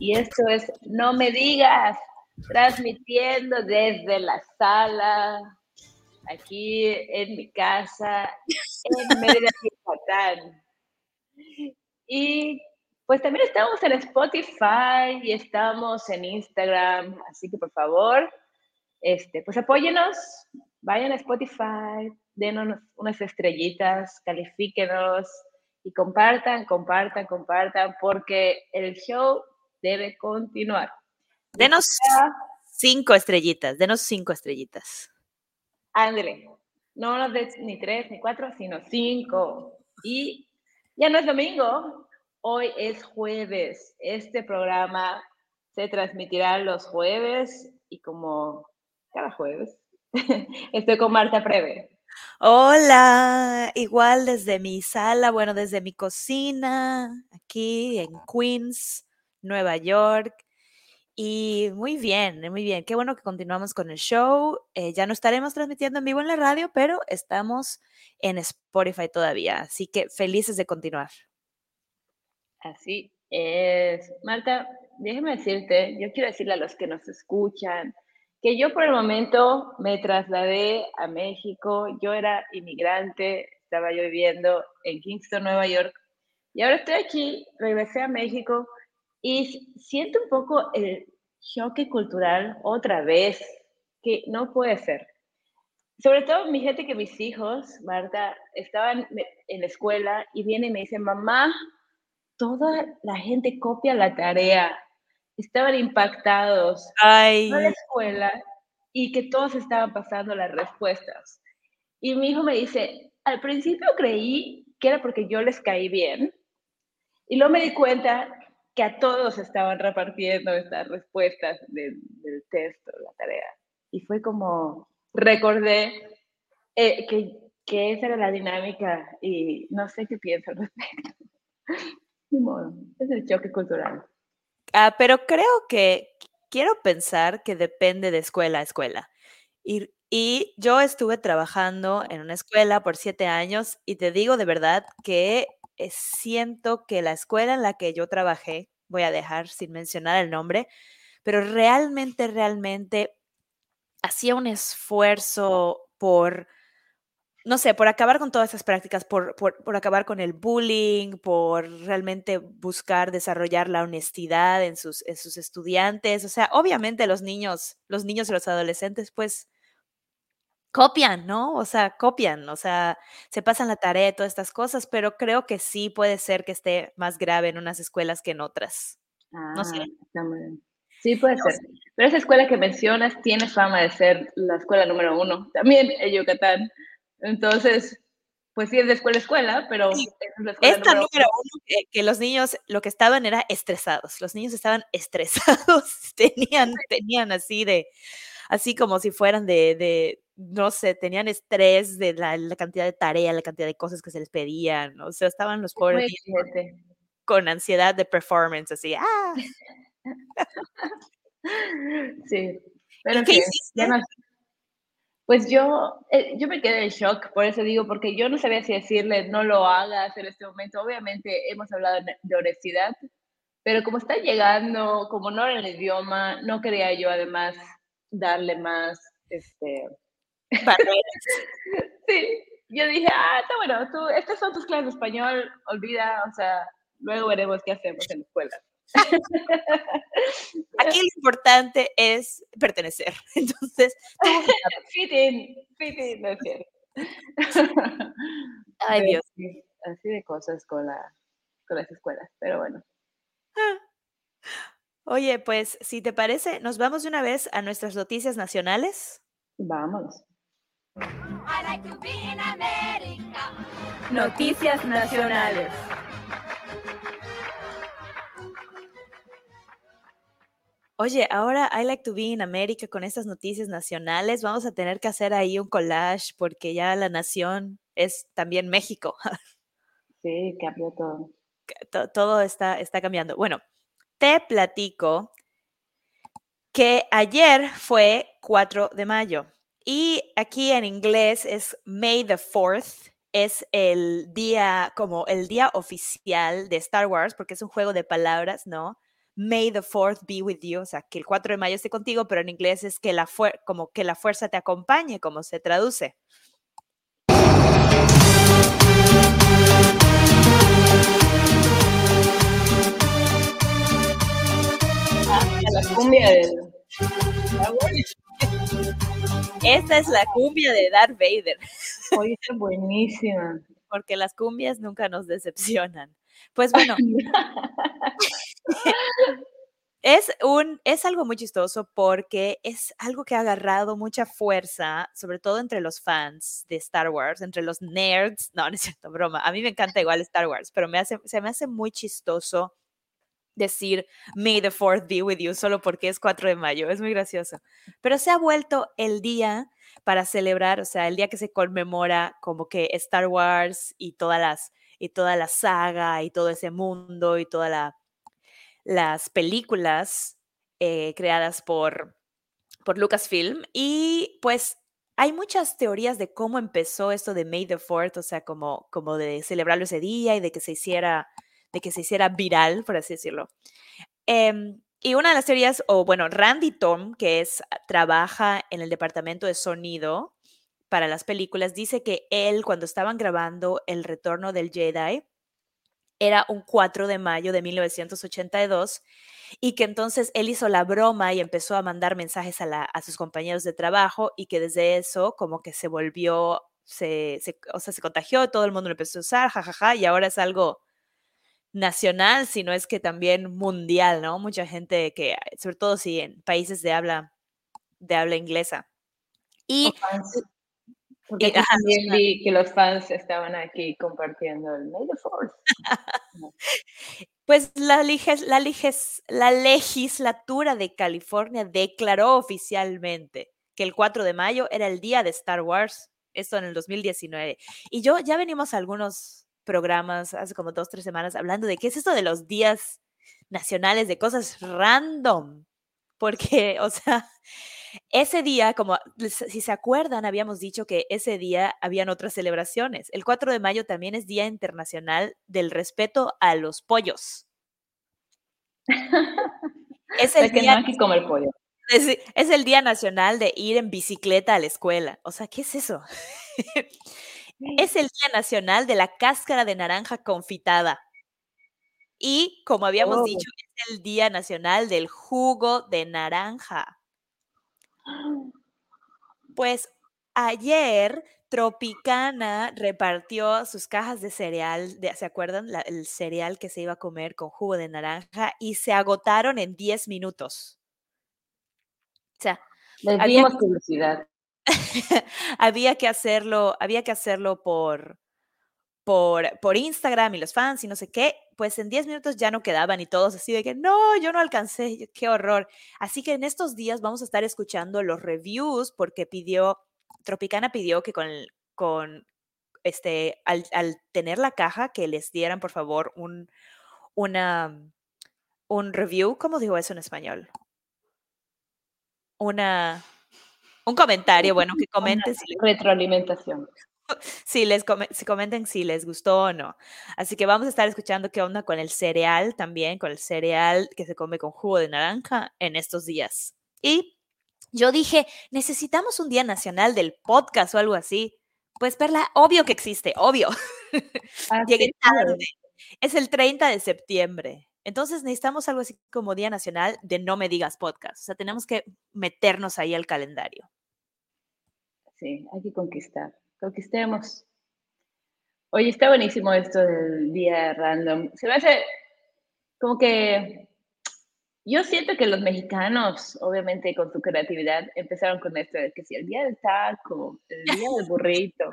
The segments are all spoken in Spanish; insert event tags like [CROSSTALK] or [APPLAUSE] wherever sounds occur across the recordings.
Y esto es No Me Digas, transmitiendo desde la sala, aquí en mi casa, en Mérida, [LAUGHS] Yucatán. Y pues también estamos en Spotify y estamos en Instagram, así que por favor, este, pues apóyenos, vayan a Spotify, denos unas estrellitas, califíquenos y compartan, compartan, compartan, porque el show debe continuar. Denos cinco estrellitas, denos cinco estrellitas. Ándale, no nos des ni tres ni cuatro, sino cinco. Y ya no es domingo, hoy es jueves. Este programa se transmitirá los jueves y como cada jueves, [LAUGHS] estoy con Marta Preve. Hola, igual desde mi sala, bueno, desde mi cocina, aquí en Queens, Nueva York. Y muy bien, muy bien. Qué bueno que continuamos con el show. Eh, ya no estaremos transmitiendo en vivo en la radio, pero estamos en Spotify todavía. Así que felices de continuar. Así es. Marta, déjeme decirte, yo quiero decirle a los que nos escuchan que yo por el momento me trasladé a México. Yo era inmigrante, estaba yo viviendo en Kingston, Nueva York. Y ahora estoy aquí, regresé a México y siento un poco el choque cultural otra vez, que no puede ser. Sobre todo mi gente que mis hijos, Marta, estaban en la escuela y vienen y me dicen, mamá, toda la gente copia la tarea. Estaban impactados Ay. en la escuela y que todos estaban pasando las respuestas. Y mi hijo me dice, al principio creí que era porque yo les caí bien. Y luego me di cuenta que a todos estaban repartiendo estas respuestas del texto, la tarea. Y fue como, recordé eh, que, que, esa era la dinámica y no sé qué pienso al respecto. [LAUGHS] Ni modo, es el choque cultural. Ah, pero creo que quiero pensar que depende de escuela a escuela. Y, y yo estuve trabajando en una escuela por siete años y te digo de verdad que eh, siento que la escuela en la que yo trabajé, voy a dejar sin mencionar el nombre, pero realmente, realmente hacía un esfuerzo por, no sé, por acabar con todas esas prácticas, por, por, por, acabar con el bullying, por realmente buscar desarrollar la honestidad en sus, en sus estudiantes. O sea, obviamente los niños, los niños y los adolescentes, pues copian, ¿no? O sea, copian, o sea, se pasan la tarea y todas estas cosas, pero creo que sí puede ser que esté más grave en unas escuelas que en otras. Ah, no sé. Está muy bien. Sí, puede no ser. Sé. Pero esa escuela que mencionas tiene fama de ser la escuela número uno, también en Yucatán. Entonces, pues sí es de escuela a escuela, pero sí. es la escuela esta número, número uno, que, que, los niños lo que estaban era estresados. Los niños estaban [LAUGHS] estresados, tenían, tenían así de, así como si fueran de, de no sé, tenían estrés de la, la, cantidad de tarea, la cantidad de cosas que se les pedían, o sea, estaban los pobres con ansiedad de performance, así, ah. [LAUGHS] sí, pero ¿qué hiciste? No, pues yo, eh, yo me quedé en shock, por eso digo, porque yo no sabía si decirle no lo hagas en este momento. Obviamente hemos hablado de honestidad, pero como está llegando, como no era el idioma, no quería yo además darle más, este, sí, yo dije, ah, está bueno, tú, estas son tus clases de español, olvida, o sea, luego veremos qué hacemos en la escuela. [LAUGHS] Aquí lo importante es pertenecer. [LAUGHS] Entonces, fit in, fit in, no es cierto. [LAUGHS] Ay, Dios. Sí, así de cosas con, la, con las escuelas, pero bueno. Oye, pues, si te parece, nos vamos de una vez a nuestras noticias nacionales. Vámonos. Like Noticias nacionales. Oye, ahora I Like to Be in America con estas noticias nacionales, vamos a tener que hacer ahí un collage porque ya la nación es también México. [LAUGHS] Sí, cambió todo. todo está, está cambiando. Bueno, te platico que ayer fue 4 de mayo y aquí en inglés es May the 4th, es el día como el día oficial de Star Wars porque es un juego de palabras, ¿no? May the 4th be with you, o sea, que el 4 de mayo esté contigo, pero en inglés es que la como que la fuerza te acompañe, como se traduce. Ah, la cumbia de... Esta es la cumbia de Darth Vader. Oye, es buenísima. Porque las cumbias nunca nos decepcionan. Pues bueno, [LAUGHS] es, un, es algo muy chistoso porque es algo que ha agarrado mucha fuerza, sobre todo entre los fans de Star Wars, entre los nerds. No, no es cierto, broma. A mí me encanta igual Star Wars, pero me hace, se me hace muy chistoso decir May the Fourth be with you solo porque es 4 de mayo. Es muy gracioso. Pero se ha vuelto el día para celebrar, o sea, el día que se conmemora como que Star Wars y todas las y toda la saga y todo ese mundo y todas las películas eh, creadas por, por Lucasfilm. Y pues hay muchas teorías de cómo empezó esto de May the Fourth, o sea, como, como de celebrarlo ese día y de que se hiciera, de que se hiciera viral, por así decirlo. Em, y una de las teorías, o bueno, Randy Tom, que es, trabaja en el departamento de sonido para las películas, dice que él cuando estaban grabando El Retorno del Jedi, era un 4 de mayo de 1982 y que entonces él hizo la broma y empezó a mandar mensajes a, a sus compañeros de trabajo y que desde eso como que se volvió, se, o sea, se contagió, todo el mundo lo empezó a usar, jajaja, y ahora es algo nacional, sino es que también mundial, ¿no? Mucha gente que, sobre todo si en países de habla, de habla inglesa. Y porque también vi que los fans estaban aquí compartiendo el May the Force. [LAUGHS] Pues la, la, la legislatura de California declaró oficialmente que el 4 de mayo era el día de Star Wars, esto en el 2019. Y yo ya venimos a algunos programas hace como dos, tres semanas hablando de qué es esto de los días nacionales, de cosas random, porque, o sea, ese día, como si se acuerdan, habíamos dicho que ese día habían otras celebraciones. El 4 de mayo también es Día Internacional del Respeto a los Pollos. es el día no hay que comer pollo. Es, el Día Nacional de ir en bicicleta a la escuela. O sea, ¿qué es eso? [LAUGHS] es el Día Nacional de la cáscara de naranja confitada. Y como habíamos oh. dicho, es el Día Nacional del jugo de naranja. Pues ayer Tropicana repartió sus cajas de cereal, ¿se acuerdan? el cereal que se iba a comer con jugo de naranja y se agotaron en 10 minutos. O sea, había, publicidad. [LAUGHS] había que hacerlo, había que hacerlo por, por, por Instagram y los fans y no sé qué, pues en 10 minutos ya no quedaban y todos así de que no, yo no alcancé, qué horror. Así que en estos días vamos a estar escuchando los reviews porque pidió, Tropicana pidió que con, con este, al, tener la caja, que les dieran por favor un, una, un review, ¿cómo digo eso en español? Una, un comentario, bueno, que comenten. retroalimentación si les [LAUGHS] si comenten si les gustó o no. Así que vamos a estar escuchando qué onda con el cereal también, con el cereal que se come con jugo de naranja en estos días. Y yo dije, necesitamos un día nacional del podcast o algo así. Pues verla, obvio que existe, obvio. [LAUGHS] Llegué tarde. Es el 30 de septiembre. Entonces necesitamos algo así como Día Nacional de No Me Digas Podcast. O sea, tenemos que meternos ahí al calendario. Sí, hay que conquistar conquistemos. Oye, está buenísimo esto del día random. Se me hace como que yo siento que los mexicanos, obviamente con su creatividad, empezaron con esto de que si el día del taco, el día del burrito.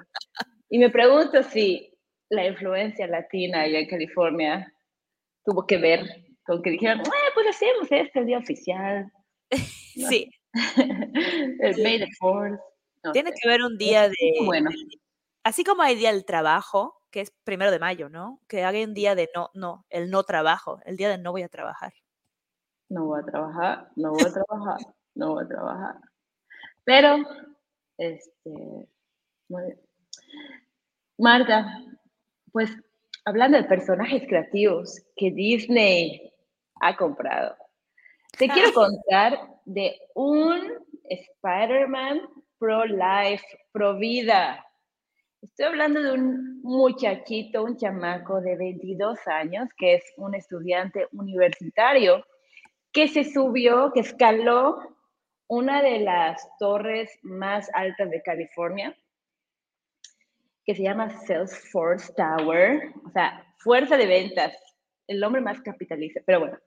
Y me pregunto si la influencia latina allá en California tuvo que ver con que dijeron, pues hacemos este día oficial [LAUGHS] Sí, [LAUGHS] El May the Fourth. no tiene sé. que haber un día de, bueno. de- así como hay día del trabajo, que es primero de mayo, ¿no? Que haga un día de no, no, el no trabajo, el día de no voy a trabajar. No voy a trabajar, no voy a trabajar, no voy a trabajar. Pero, este, muy bien. Marta, pues hablando de personajes creativos que Disney ha comprado, te quiero contar de un Spider-Man pro-life, pro-vida. Estoy hablando de un muchachito, un chamaco de 22 años, que es un estudiante universitario, que se subió, que escaló una de las torres más altas de California, que se llama Salesforce Tower, o sea, fuerza de ventas, el nombre más capitalista, pero bueno.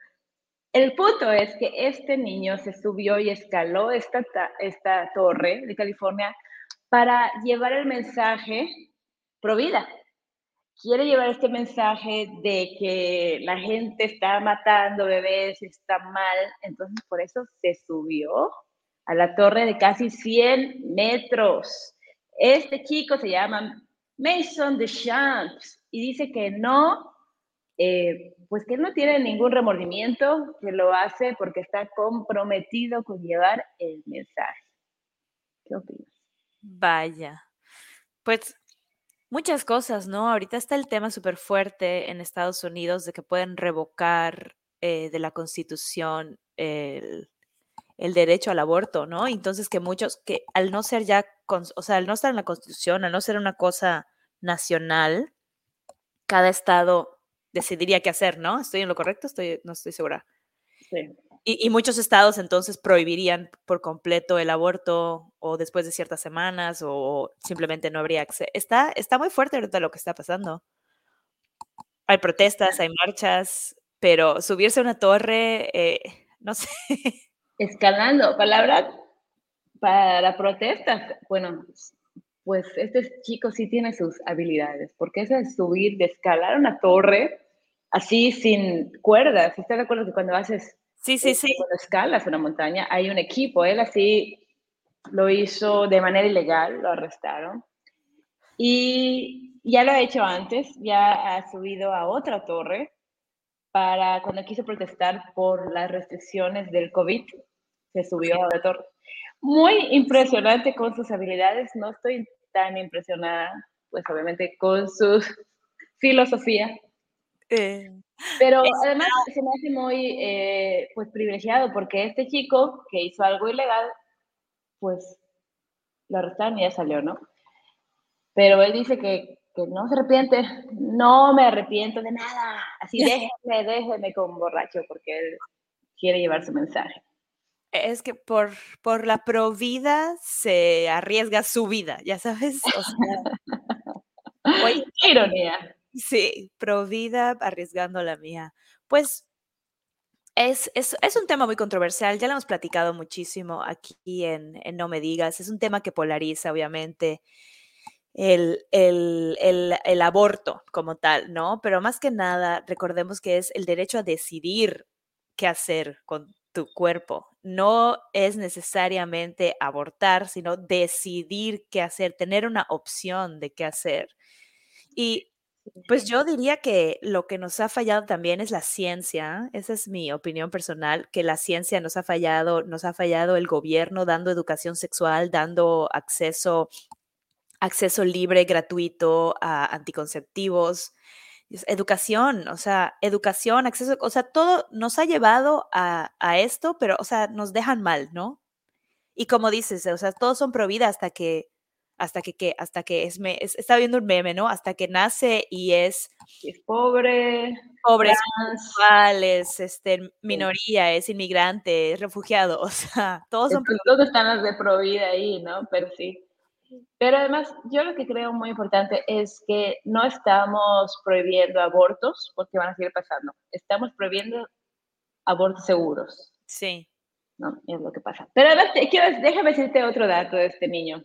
El punto es que este niño se subió y escaló esta, ta- esta torre de California para llevar el mensaje pro vida. Quiere llevar este mensaje de que la gente está matando bebés, está mal, entonces por eso se subió a la torre de casi 100 metros. Este chico se llama Mason Deschamps y dice que no, eh, pues que él no tiene ningún remordimiento, que lo hace porque está comprometido con llevar el mensaje. ¿Qué opinas? Vaya. Pues muchas cosas, ¿no? Ahorita está el tema súper fuerte en Estados Unidos de que pueden revocar eh, de la Constitución el, el derecho al aborto, ¿no? Entonces que muchos, que al no ser ya, o sea, al no estar en la Constitución, al no ser una cosa nacional, cada estado decidiría qué hacer, ¿no? ¿Estoy en lo correcto? Estoy, no estoy segura. Sí. Y, y muchos estados entonces prohibirían por completo el aborto o después de ciertas semanas o simplemente no habría acceso. Está, está muy fuerte ahorita lo que está pasando. Hay protestas, hay marchas, pero subirse a una torre, eh, no sé. Escalando, palabra para protestas. Bueno, pues este chico sí tiene sus habilidades, porque eso de subir, de escalar una torre así sin cuerdas. ¿Estás de acuerdo que cuando haces, Sí, sí, eh, sí. cuando escalas una montaña, hay un equipo? Él así lo hizo de manera ilegal, lo arrestaron. Y ya lo ha hecho antes, ya ha subido a otra torre para cuando quiso protestar por las restricciones del COVID, se subió a la torre. Muy impresionante con sus habilidades, no estoy tan impresionada, pues obviamente con su filosofía, Eh, pero además se me hace muy eh, pues privilegiado porque este chico que hizo algo ilegal, pues lo arrestaron y ya salió, ¿no? Pero él dice que, que no se arrepiente, no me arrepiento de nada, así [LAUGHS] déjeme, déjeme con borracho porque él quiere llevar su mensaje. Es que por, por la provida se arriesga su vida, ya sabes. O sea, oye, [LAUGHS] Qué ironía. Sí, pro vida arriesgando la mía. Pues es, es, es un tema muy controversial, ya lo hemos platicado muchísimo aquí en, en No Me Digas, es un tema que polariza, obviamente, el, el, el, el aborto como tal, ¿no? Pero más que nada, recordemos que es el derecho a decidir qué hacer con tu cuerpo. No es necesariamente abortar, sino decidir qué hacer, tener una opción de qué hacer. Y pues yo diría que lo que nos ha fallado también es la ciencia, esa es mi opinión personal, que la ciencia nos ha fallado, nos ha fallado el gobierno dando educación sexual, dando acceso, acceso libre, gratuito a anticonceptivos, educación, o sea, educación, acceso, o sea, todo nos ha llevado a, a esto, pero, o sea, nos dejan mal, ¿no? Y como dices, o sea, todos son pro vida hasta que hasta que, que hasta que es, me, es, está viendo un meme, ¿no? Hasta que nace y es Es pobre, pobre, es este, minoría, es inmigrante, es refugiado, [LAUGHS] o sea, todos son es que todos están los de pro vida ahí, ¿no? Pero sí. Pero además, yo lo que creo muy importante es que no estamos prohibiendo abortos porque van a seguir pasando. Estamos prohibiendo abortos seguros, Sí. ¿no? Es lo que pasa. Pero además, quiero, déjame decirte otro dato de este niño,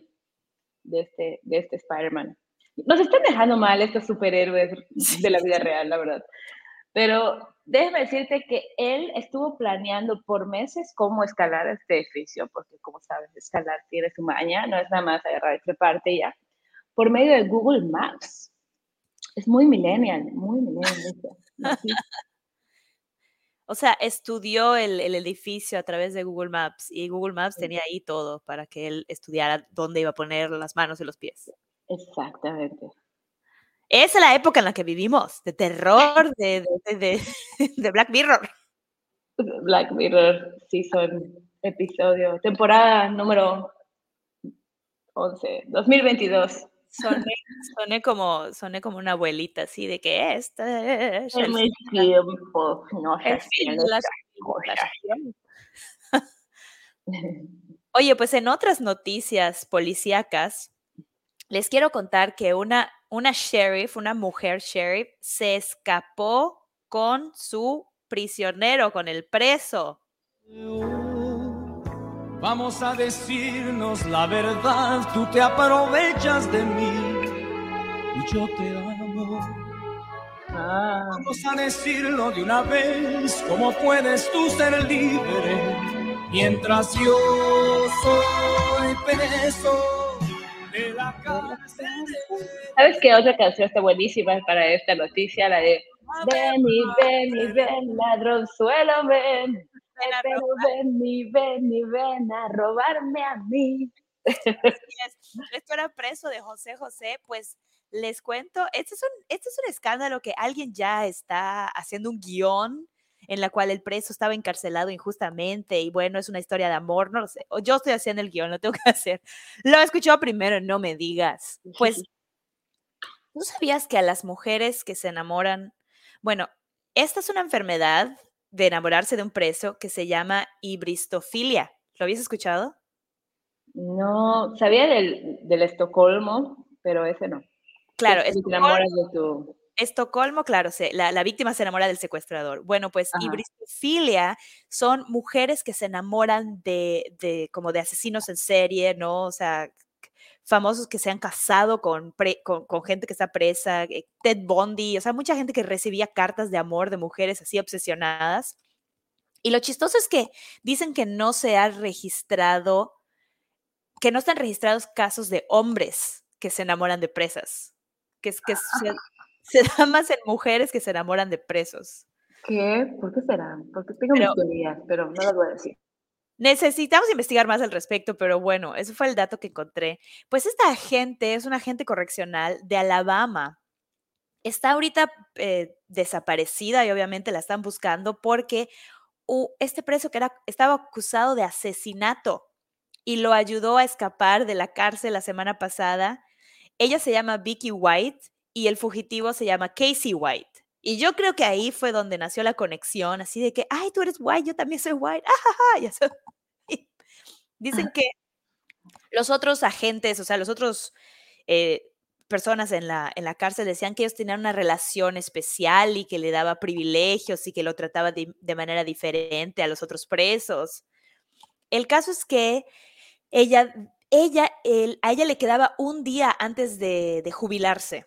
de este, de este Spider-Man. Nos están dejando mal estos superhéroes de la vida real, la verdad. Pero déjame decirte que él estuvo planeando por meses cómo escalar este edificio, porque como sabes, escalar tiene su maña, no es nada más agarrar y parte y ya, por medio de Google Maps. Es muy millennial, muy millennial. [LAUGHS] O sea, estudió el, el, edificio a través de Google Maps y Google Maps tenía ahí todo para que él estudiara dónde iba a poner las manos y los pies. Exactamente. Esa es la época en la que vivimos, de terror, de, de, de, [LAUGHS] Black Mirror. Black Mirror, season, episodio, temporada número 11, 2022. Soné, como, soné como una abuelita, así de que este es el tiempo, no el fin de las [LAUGHS] Oye, pues en otras noticias policíacas, les quiero contar que una, una sheriff, una mujer sheriff, se escapó con su prisionero, con el preso. Vamos a decirnos la verdad, tú te aprovechas de mí y yo te amo. Ah. Vamos a decirlo de una vez, ¿cómo puedes tú ser libre mientras yo soy preso? ¿Sabes qué otra canción está buenísima para esta noticia? La de Ven y ven y ven, ladronzuelo, ven pero ven y ven y ven a robarme a mí. Esto era preso de José José, pues les cuento, este es, un, este es un escándalo que alguien ya está haciendo un guion en la cual el preso estaba encarcelado injustamente y bueno, es una historia de amor, no lo sé. Yo estoy haciendo el guion, lo tengo que [LAUGHS] hacer. Lo he escuchado primero, no me digas. Pues, [LAUGHS] ¿tú sabías que a las mujeres que se enamoran, bueno, esta es una enfermedad de enamorarse de un preso que se llama hibristofilia. ¿Lo habías escuchado? No, sabía del, del Estocolmo, pero ese no. Claro, Estocolmo, Estocolmo, claro, la, la, víctima se enamora del secuestrador. Bueno, pues hibristofilia son mujeres que se enamoran de, de, como de asesinos en serie, ¿no? O sea, famosos que se han casado con, con, gente que está presa, eh, Ted Bundy, o sea, mucha gente que recibía cartas de amor de mujeres así obsesionadas. Y lo chistoso es que dicen que no se ha registrado, que no están registrados casos de hombres que se enamoran de presas, que, es, que se, se, da más en mujeres que se enamoran de presos. ¿Qué? ¿Por qué será? Porque tengo mis teorías, pero no las voy a decir. Necesitamos investigar más al respecto, pero bueno, ese fue el dato que encontré. Pues esta agente es un agente correccional de Alabama. Está ahorita eh, desaparecida y obviamente la están buscando porque este preso que era, estaba acusado de asesinato y lo ayudó a escapar de la cárcel la semana pasada. Ella se llama Vicky White y el fugitivo se llama Casey White. Y yo creo que ahí fue donde nació la conexión, así de que, ay, tú eres white, yo también soy white. [LAUGHS] Ah, Dicen que los otros agentes, o sea, los otros eh, personas en la, en la cárcel decían que ellos tenían una relación especial y que le daba privilegios y que lo trataba de, manera diferente a los otros presos. El caso es que ella, ella, a ella le quedaba un día antes de, de jubilarse.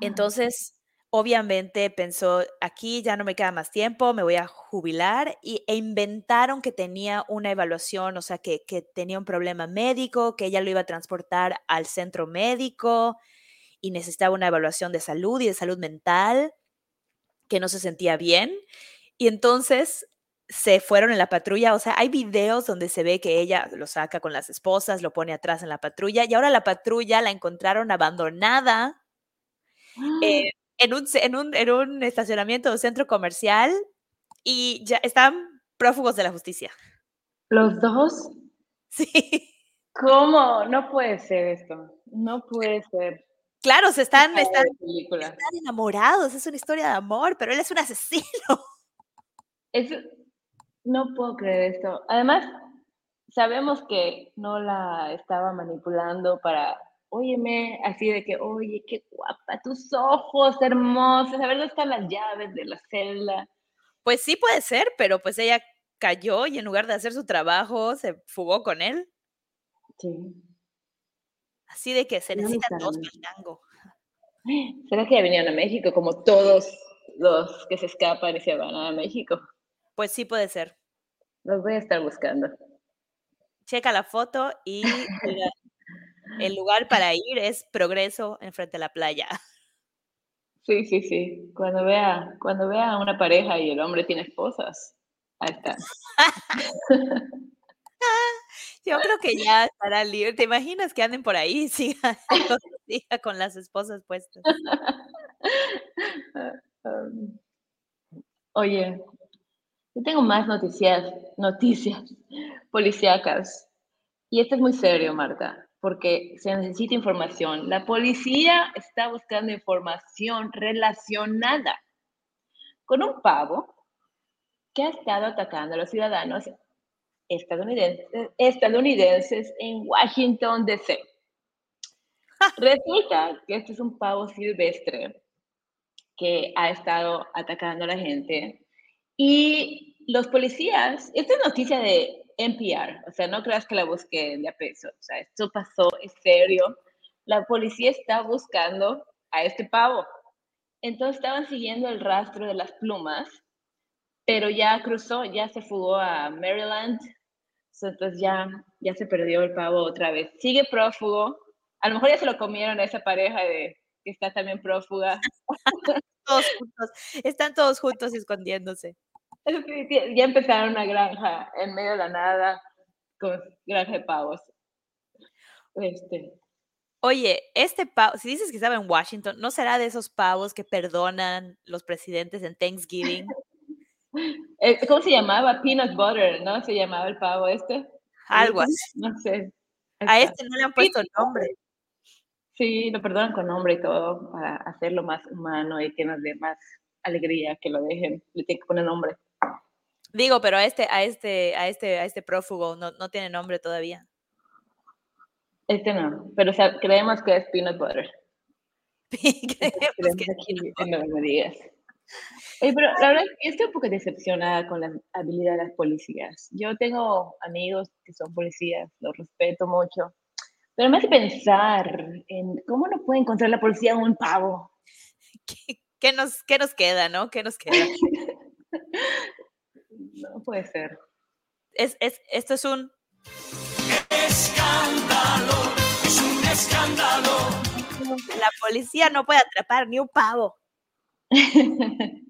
Entonces, obviamente pensó, aquí ya no me queda más tiempo, me voy a jubilar y, e inventaron que tenía una evaluación, o sea, que, que, tenía un problema médico, que ella lo iba a transportar al centro médico y necesitaba una evaluación de salud y de salud mental, que no se sentía bien. Y entonces se fueron en la patrulla, o sea, hay videos donde se ve que ella lo saca con las esposas, lo pone atrás en la patrulla y ahora la patrulla la encontraron abandonada. Eh, en un, en un, en un estacionamiento de centro comercial y ya están prófugos de la justicia. ¿Los dos? [LAUGHS] Sí. ¿Cómo? No puede ser esto. No puede ser. Claro, se están, están, están, enamorados, es una historia de amor, pero él es un asesino. [LAUGHS] Es, no puedo creer esto. Además, sabemos que no la estaba manipulando para óyeme, así de que, oye, qué guapa, tus ojos hermosos, a ver dónde están las llaves de la celda. Pues sí puede ser, pero pues ella cayó y en lugar de hacer su trabajo, se fugó con él. Sí. Así de que se necesitan dos tango. ¿Será que ya vinieron a México como todos los que se escapan y se van a México. Pues sí puede ser. Los voy a estar buscando. Checa la foto y el lugar para ir es Progreso enfrente de la playa. Sí, sí, sí. Cuando vea, cuando vea a una pareja y el hombre tiene esposas, ahí está. [LAUGHS] Yo creo que ya estará libre. ¿Te imaginas que anden por ahí siga, [LAUGHS] siga con las esposas puestas? Um, [LAUGHS] oye, yo tengo más noticias, noticias policíacas. Y esto es muy serio, Marta porque se necesita información. La policía está buscando información relacionada con un pavo que ha estado atacando a los ciudadanos estadounidenses, estadounidenses en Washington, D.C. [LAUGHS] Resulta que este es un pavo silvestre que ha estado atacando a la gente y los policías, esta es noticia de NPR, o sea, no creas que la busqué de a peso, o sea, esto pasó, es serio. La policía está buscando a este pavo. Entonces estaban siguiendo el rastro de las plumas, pero ya cruzó, ya se fugó a Maryland, entonces ya, ya se perdió el pavo otra vez. Sigue prófugo, a lo mejor ya se lo comieron a esa pareja de que está también prófuga. [LAUGHS] todos juntos, están todos juntos escondiéndose. Ya empezaron una granja en medio de la nada con granja de pavos. Este. Oye, este pavo, si dices que estaba en Washington, ¿no será de esos pavos que perdonan los presidentes en Thanksgiving? [LAUGHS] Eh, ¿Cómo se llamaba? Peanut butter, ¿no? Se llamaba el pavo este. Algo así. No sé. A este no le han puesto nombre. Sí, lo perdonan con nombre y todo para hacerlo más humano y que nos dé más alegría que lo dejen. Le tienen que poner nombre. Digo, pero a este, a este, a este, a este prófugo no, no tiene nombre todavía. Este no, pero o sea, creemos que es peanut butter. [LAUGHS] creemos que no me digas. pero la verdad, estoy un poco decepcionada con la habilidad de las policías. Yo tengo amigos que son policías, los respeto mucho, pero me hace pensar en cómo no puede encontrar la policía un pavo. [LAUGHS] ¿Qué, qué nos, qué nos queda, no? ¿Qué nos queda? [LAUGHS] No puede ser. Es, es, esto es un escándalo, es un escándalo. La policía no puede atrapar ni un pavo. [LAUGHS]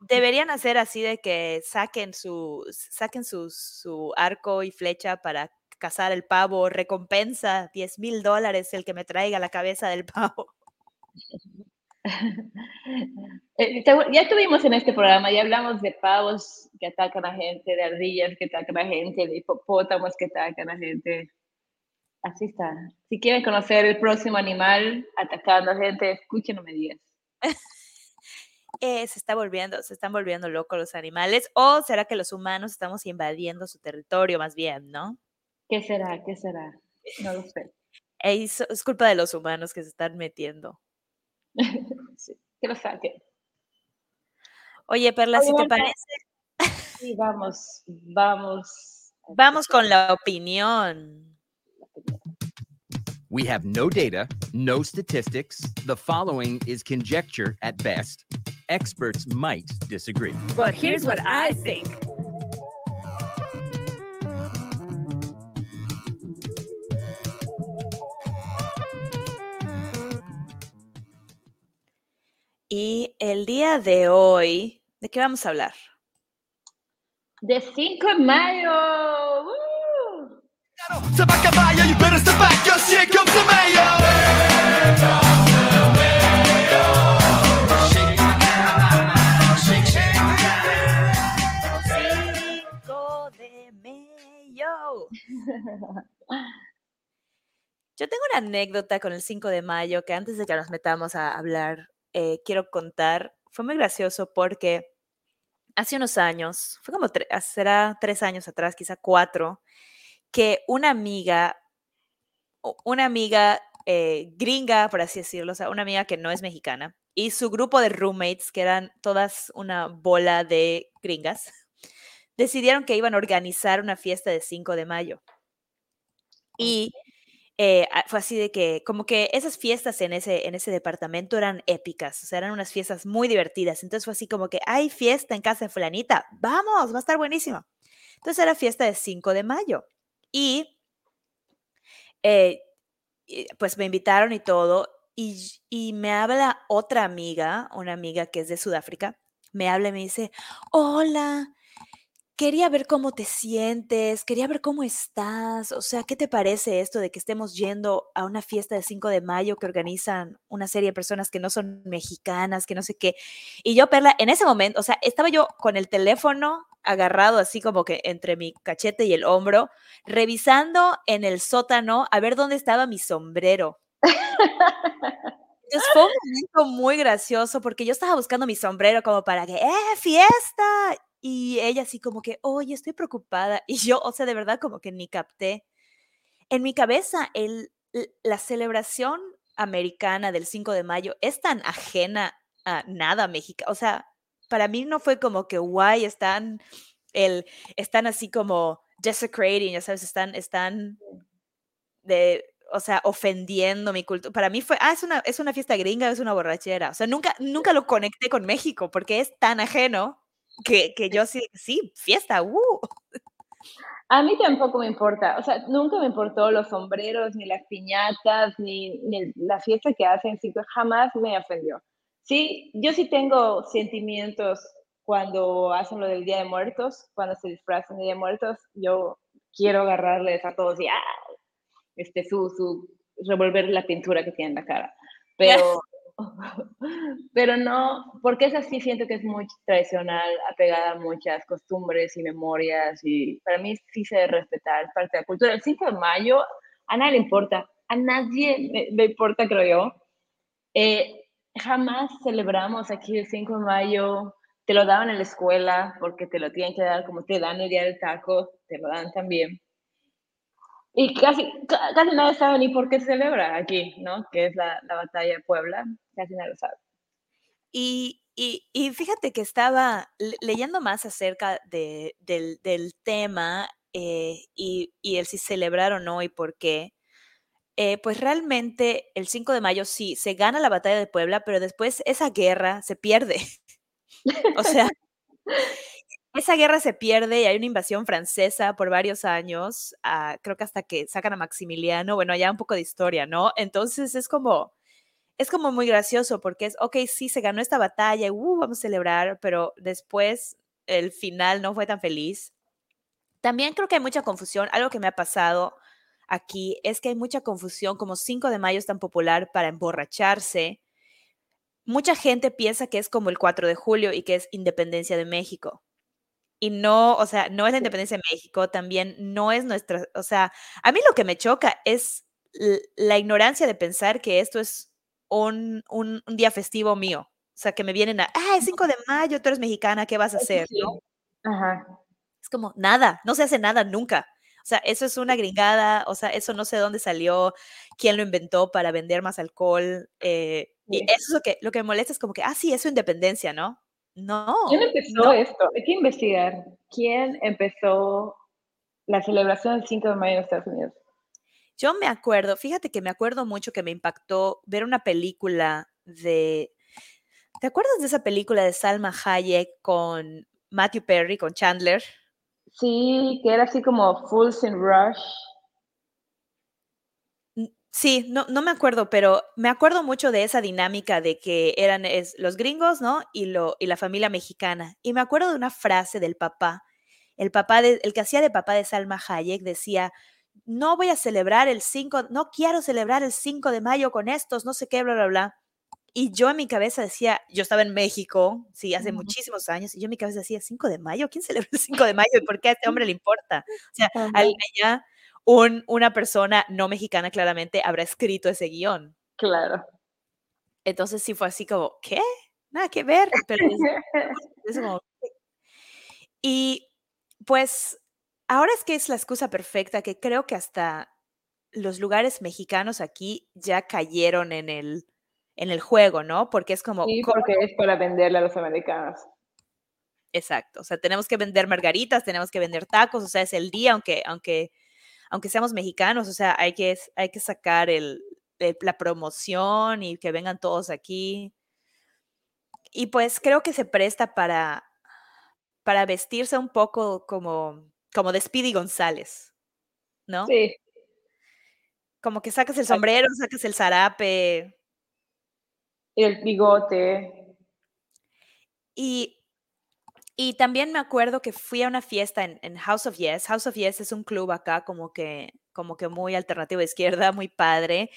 Deberían hacer así de que saquen su, saquen su, su arco y flecha para cazar el pavo, recompensa 10 mil dólares el que me traiga la cabeza del pavo. [LAUGHS] [LAUGHS] Eh, ya estuvimos en este programa, ya hablamos de pavos que atacan a gente, de ardillas que atacan a gente, de hipopótamos que atacan a gente. Así está. Si quieren conocer el próximo animal atacando a gente, escuchen me digas. [LAUGHS] Eh, se está volviendo, se están volviendo locos los animales, o será que los humanos estamos invadiendo su territorio más bien, ¿no? ¿Qué será? ¿Qué será? No lo sé. [LAUGHS] es culpa de los humanos que se están metiendo. [LAUGHS] sí, que lo saquen. Oye, Perla, si te parece. [LAUGHS] Sí, vamos, vamos. Vamos con la opinión. We have no data, no statistics. The following is conjecture at best. Experts might disagree. But here's what I think. Y el día de hoy, ¿de qué vamos a hablar? De 5 de mayo. de [LAUGHS] mayo. Yo tengo una anécdota con el 5 de mayo que antes de que nos metamos a hablar eh, quiero contar. Fue muy gracioso porque hace unos años, fue como, será tres años atrás, quizá cuatro, que una amiga, una amiga eh, gringa, por así decirlo, o sea, una amiga que no es mexicana, y su grupo de roommates, que eran todas una bola de gringas, decidieron que iban a organizar una fiesta de 5 de mayo. Y eh, fue así de que, como que esas fiestas en ese, en ese departamento eran épicas, o sea, eran unas fiestas muy divertidas. Entonces fue así como que, hay fiesta en casa de fulanita, vamos, va a estar buenísimo. Entonces era fiesta de 5 de mayo. Y eh, pues me invitaron y todo. Y, y me habla otra amiga, una amiga que es de Sudáfrica, me habla y me dice, hola, quería ver cómo te sientes, quería ver cómo estás, o sea, ¿qué te parece esto de que estemos yendo a una fiesta de 5 de mayo que organizan una serie de personas que no son mexicanas, que no sé qué? Y yo, Perla, en ese momento, o sea, estaba yo con el teléfono agarrado así como que entre mi cachete y el hombro, revisando en el sótano a ver dónde estaba mi sombrero. Entonces fue un momento muy gracioso porque yo estaba buscando mi sombrero como para que, ¡eh, fiesta! Y ella así como que, oye, estoy preocupada. [LAUGHS] Y yo, o sea, de verdad como que ni capté. En mi cabeza, el, la celebración americana del 5 de mayo es tan ajena a nada mexicano. O sea, para mí no fue como que, guay, están, el, están así como desecrating, ya sabes, están, están de, o sea, ofendiendo mi cultura. Para mí fue, ah, es una, es una fiesta gringa, es una borrachera. O sea, nunca, nunca lo conecté con México porque es tan ajeno que, que yo sí, sí, fiesta, uh. A mí tampoco me importa, o sea, nunca me importó los sombreros, ni las piñatas, ni, ni la fiesta que hacen, jamás me ofendió. Sí, yo sí tengo sentimientos cuando hacen lo del Día de Muertos, cuando se disfrazan de Día de Muertos, yo quiero agarrarles a todos y ¡ah! este, su, su, revolver la pintura que tiene en la cara. [LAUGHS] Pero, [LAUGHS] pero no, porque es así, siento que es muy tradicional, apegada a muchas costumbres y memorias, y para mí sí se debe respetar, es parte de la cultura. El 5 de mayo a nadie le importa, a nadie le, importa, creo yo. Eh, jamás celebramos aquí el 5 de mayo, te lo daban en la escuela porque te lo tienen que dar, como te dan el día del taco, te lo dan también. Y casi, casi nadie sabe ni por qué se celebra aquí, ¿no? Que es la, la batalla de Puebla, casi nadie lo sabe. Y, y, y fíjate que estaba leyendo más acerca de, del, del, tema eh, y, y, el si celebrar o no y por qué. Eh, pues realmente el 5 de mayo sí, se gana la batalla de Puebla, pero después esa guerra se pierde. [LAUGHS] o sea, esa guerra se pierde y hay una invasión francesa por varios años, uh, creo que hasta que sacan a Maximiliano, bueno, ya un poco de historia, ¿no? Entonces es como, es como muy gracioso porque es, ok, sí, se ganó esta batalla, uh, vamos a celebrar, pero después el final no fue tan feliz. También creo que hay mucha confusión, algo que me ha pasado aquí es que hay mucha confusión, como 5 de mayo es tan popular para emborracharse. Mucha gente piensa que es como el 4 de julio y que es independencia de México y no, o sea, no es la independencia de México, también no es nuestra, o sea, a mí lo que me choca es la ignorancia de pensar que esto es un, un, día festivo mío. O sea, que me vienen a, ah, es 5 de mayo, tú eres mexicana, ¿qué vas a hacer? ¿no? Ajá. Es como, nada, no se hace nada nunca. O sea, eso es una gringada, o sea, eso no sé dónde salió, quién lo inventó para vender más alcohol. Eh, y eso es lo que, lo que me molesta, es como que, ah, sí, es su independencia, ¿no? No. ¿Quién empezó esto? Hay que investigar. ¿Quién empezó la celebración del 5 de mayo en Estados Unidos? Yo me acuerdo, fíjate que me acuerdo mucho que me impactó ver una película de... ¿Te acuerdas de esa película de Salma Hayek con Matthew Perry, con Chandler? Sí, que era así como Fools in Rush. Sí, no, no me acuerdo, pero me acuerdo mucho de esa dinámica de que eran es, los gringos, ¿no? Y, lo, y la familia mexicana. Y me acuerdo de una frase del papá. El papá, de, el que hacía de papá de Salma Hayek decía, no voy a celebrar el 5, no quiero celebrar el 5 de mayo con estos, no sé qué, bla, bla, bla. Y yo en mi cabeza decía, yo estaba en México, sí, hace muchísimos años, y yo en mi cabeza decía, 5 de mayo, ¿quién celebra el 5 de mayo y por qué a este hombre le importa? O sea, allá un, una persona no mexicana claramente habrá escrito ese guion. Claro. Entonces sí fue así como, ¿qué? Nada que ver. Pero [LAUGHS] y pues ahora es que es la excusa perfecta que creo que hasta los lugares mexicanos aquí ya cayeron en el, en el juego, ¿no? Porque es como... Sí, porque es para venderle a los americanos. Exacto, o sea, tenemos que vender margaritas, tenemos que vender tacos, o sea, es el día, aunque, aunque aunque seamos mexicanos, o sea, hay que, hay que sacar el, la promoción y que vengan todos aquí. Y pues creo que se presta para, para vestirse un poco como, como de Speedy González, ¿no? Sí. Como que sacas el sombrero, sacas el zarape. El bigote. Y, y también me acuerdo que fui a una fiesta en, en, House of Yes. House of Yes es un club acá como que, como que muy alternativo de izquierda, muy padre.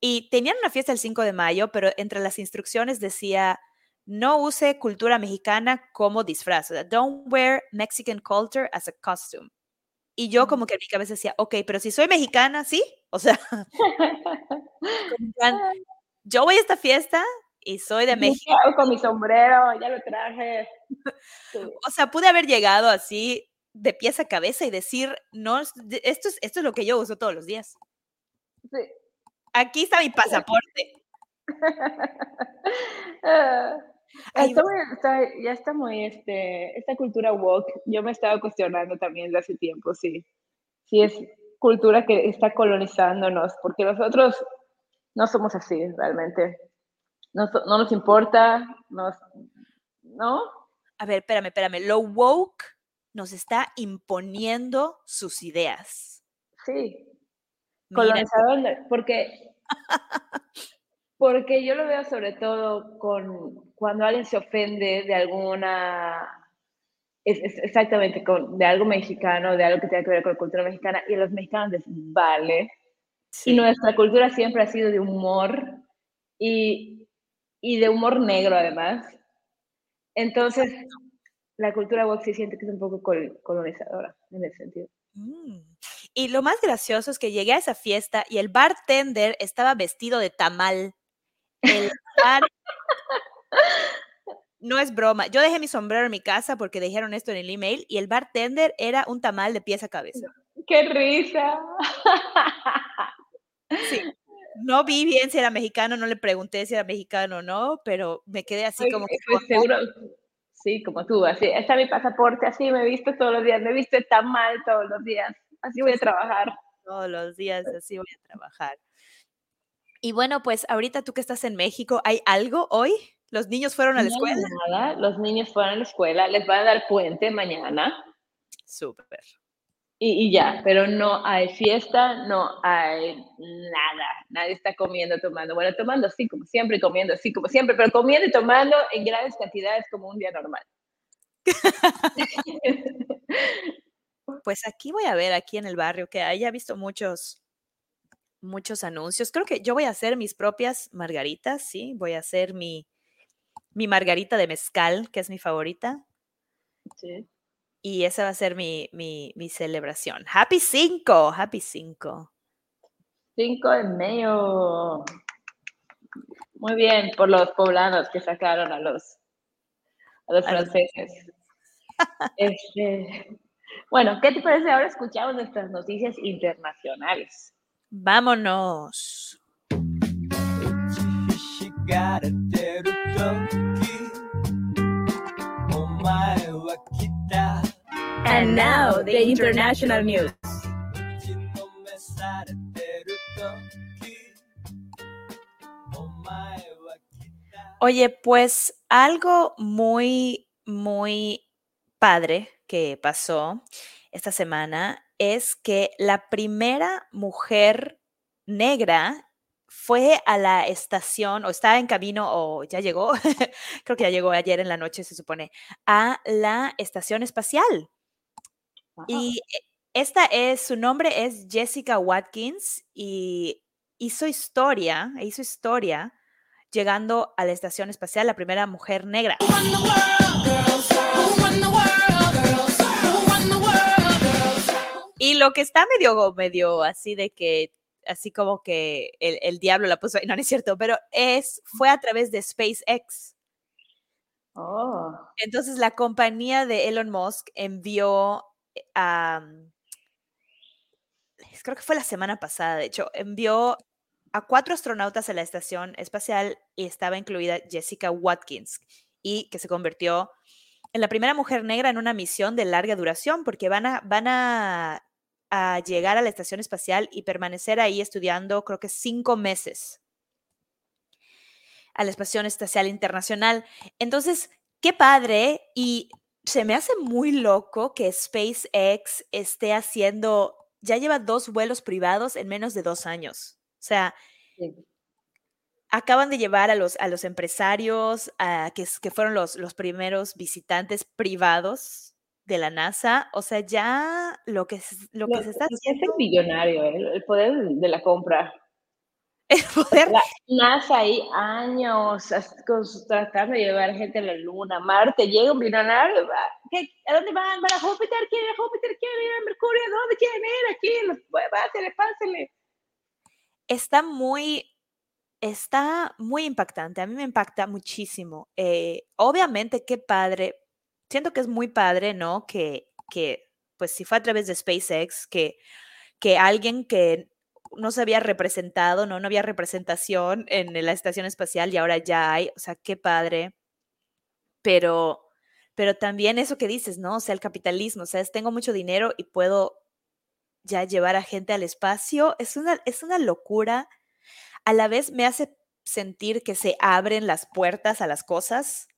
Y tenían una fiesta el 5 de mayo, pero entre las instrucciones decía, no use cultura mexicana como disfraz. don't wear Mexican culture as a costume. Y yo como que en mi cabeza decía, ok, pero si soy mexicana, ¿sí? [LAUGHS] O sea, [LAUGHS] yo voy a esta fiesta y soy de México. Con mi sombrero, ya lo traje. O sea, pude haber llegado así de pies a cabeza y decir, no, esto es, esto es lo que yo uso todos los días. Sí. Aquí está mi pasaporte. [LAUGHS] Ah, ya está muy, este, esta cultura woke, yo me estaba cuestionando también de hace tiempo, sí. Sí es cultura que está colonizándonos, porque nosotros no somos así realmente. No, no nos importa, nos, ¿no? A ver, espérame, espérame. Lo woke nos está imponiendo sus ideas. Sí. Colonizador, porque porque yo lo veo sobre todo con cuando alguien se ofende de alguna, es, exactamente, con, de algo mexicano, de algo que tenga que ver con la cultura mexicana, y a los mexicanos les vale. Y nuestra cultura siempre ha sido de humor y, y de humor negro además. Entonces, la cultura woke sí siente que es un poco colonizadora en ese sentido. Mm. Y lo más gracioso es que llegué a esa fiesta y el bartender estaba vestido de tamal. El bar... no es broma. Yo dejé mi sombrero en mi casa porque dijeron esto en el email y el bartender era un tamal de pies a cabeza. ¡Qué risa! Sí. No vi bien si era mexicano, no le pregunté si era mexicano o no, pero me quedé así como que... seguro, Sí, como tú, así, está mi pasaporte, así me he visto todos los días, me he visto tan mal todos los días, así voy a trabajar. Todos los días así voy a trabajar. Y bueno, pues ahorita tú que estás en México, ¿hay algo hoy? ¿Los niños fueron a la escuela? Nada, los niños fueron a la escuela, les van a dar puente mañana. Súper y, ya, pero no hay fiesta, no hay nada, nadie está comiendo, tomando, bueno, tomando sí, como siempre, comiendo sí, como siempre, pero comiendo y tomando en grandes cantidades como un día normal. [LAUGHS] pues aquí voy a ver, aquí en el barrio, que haya visto muchos, muchos anuncios. Creo que yo voy a hacer mis propias margaritas, sí, voy a hacer mi, mi margarita de mezcal, que es mi favorita. Sí. Y esa va a ser mi, mi, mi celebración. Happy 5, happy 5. 5 de mayo. Muy bien, por los poblanos que sacaron a los, a los franceses. [LAUGHS] Este, bueno, ¿qué te parece? Ahora escuchamos nuestras noticias internacionales. Vámonos. And now, the international news. Oye, pues algo muy, muy padre que pasó esta semana es que la primera mujer negra fue a la estación o está en camino o ya llegó, [LAUGHS] creo que ya llegó ayer en la noche se supone, a la estación espacial. Y e, esta es, su nombre es Jessica Watkins y hizo historia, hizo historia llegando a la estación espacial, la primera mujer negra. Y lo que está medio, medio así de que, así como que el, el diablo la puso, [LAUGHS] no, no es cierto, pero es, fue a través de SpaceX. Oh. Entonces la compañía de Elon Musk envió creo que fue la semana pasada, de hecho, envió a cuatro astronautas a la estación espacial y estaba incluida Jessica Watkins y que se convirtió en la primera mujer negra en una misión de larga duración porque van a, van a llegar a la estación espacial y permanecer ahí estudiando, creo que cinco meses a la Estación Espacial Internacional. Entonces, qué padre y se me hace muy loco que SpaceX esté haciendo, ya lleva dos vuelos privados en menos de dos años. O sea, acaban de llevar a los, a los empresarios, a, que, que fueron los, los primeros visitantes privados de la NASA, o sea, ya lo que, lo que se está haciendo... Es el millonario, el, poder de la compra. El poder... La NASA ahí años tratando de llevar gente a la Luna, Marte, llega un millonario, ¿a dónde van? ¿Van a Júpiter? ¿Quieren a Júpiter? ¿Quieren ir a Mercurio? ¿Dónde quieren ir? Aquí, pásale, pásale. Está muy, está muy impactante, a mí me impacta muchísimo. Eh, obviamente, qué padre, siento que es muy padre, ¿no? Que, que, pues si fue a través de SpaceX, que, que alguien que no se había representado, ¿no? No había representación en la estación espacial y ahora ya hay, o sea, qué padre. Pero, pero también eso que dices, ¿no? O sea, el capitalismo, o sea, es, tengo mucho dinero y puedo ya llevar a gente al espacio, es una, es una locura. A la vez me hace sentir que se abren las puertas a las cosas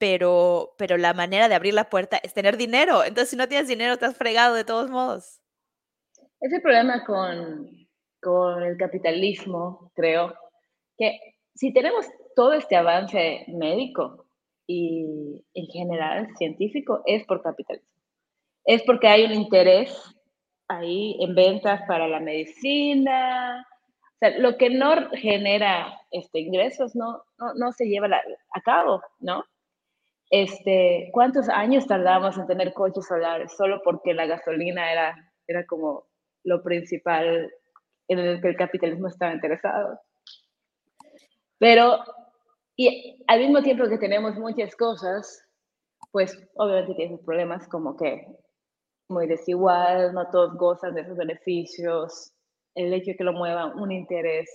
pero, pero la manera de abrir la puerta es tener dinero. Entonces, si no tienes dinero, estás fregado de todos modos. Ese problema con, con el capitalismo, creo, que si tenemos todo este avance médico y en general científico, es por capitalismo. Es porque hay un interés ahí en ventas para la medicina. O sea, lo que no genera este, ingresos no, no, no se lleva a cabo, ¿no? Este, ¿Cuántos años tardamos en tener coches solares solo porque la gasolina era, era como lo principal en el que el capitalismo estaba interesado? Pero, y al mismo tiempo que tenemos muchas cosas, pues obviamente tiene problemas como que muy desigual, no todos gozan de esos beneficios, el hecho de que lo mueva un interés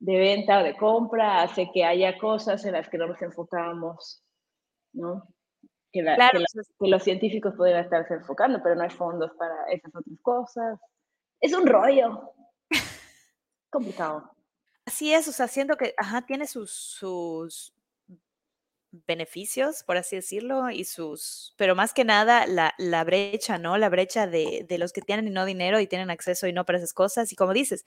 de venta o de compra hace que haya cosas en las que no nos enfocamos ¿no? Que, los científicos podrían estarse enfocando, pero no hay fondos para esas otras cosas. Es un rollo. Complicado. Así es, o sea, siento que, ajá, tiene sus, sus beneficios, por así decirlo, y sus, pero más que nada la, la brecha, ¿no? La brecha de, de, los que tienen y no dinero y tienen acceso y no para esas cosas. Y como dices,